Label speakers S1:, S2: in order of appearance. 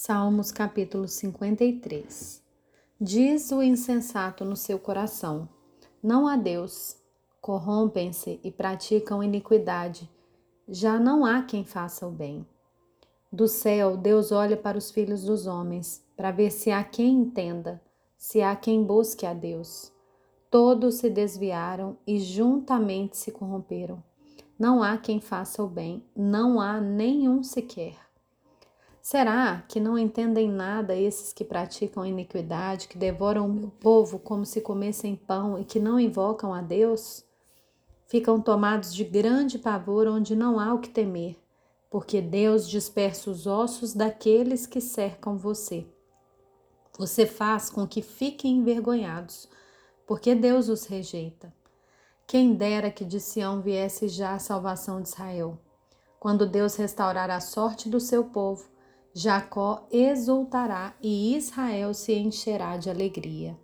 S1: Salmos capítulo 53 Diz o insensato no seu coração: Não há Deus. Corrompem-se e praticam iniquidade. Já não há quem faça o bem. Do céu, Deus olha para os filhos dos homens, para ver se há quem entenda, se há quem busque a Deus. Todos se desviaram e juntamente se corromperam. Não há quem faça o bem, não há nenhum sequer. Será que não entendem nada esses que praticam iniquidade, que devoram o meu povo como se comessem pão e que não invocam a Deus? Ficam tomados de grande pavor onde não há o que temer, porque Deus dispersa os ossos daqueles que cercam você. Você faz com que fiquem envergonhados, porque Deus os rejeita. Quem dera que de Sião viesse já a salvação de Israel. Quando Deus restaurar a sorte do seu povo, Jacó exultará e Israel se encherá de alegria.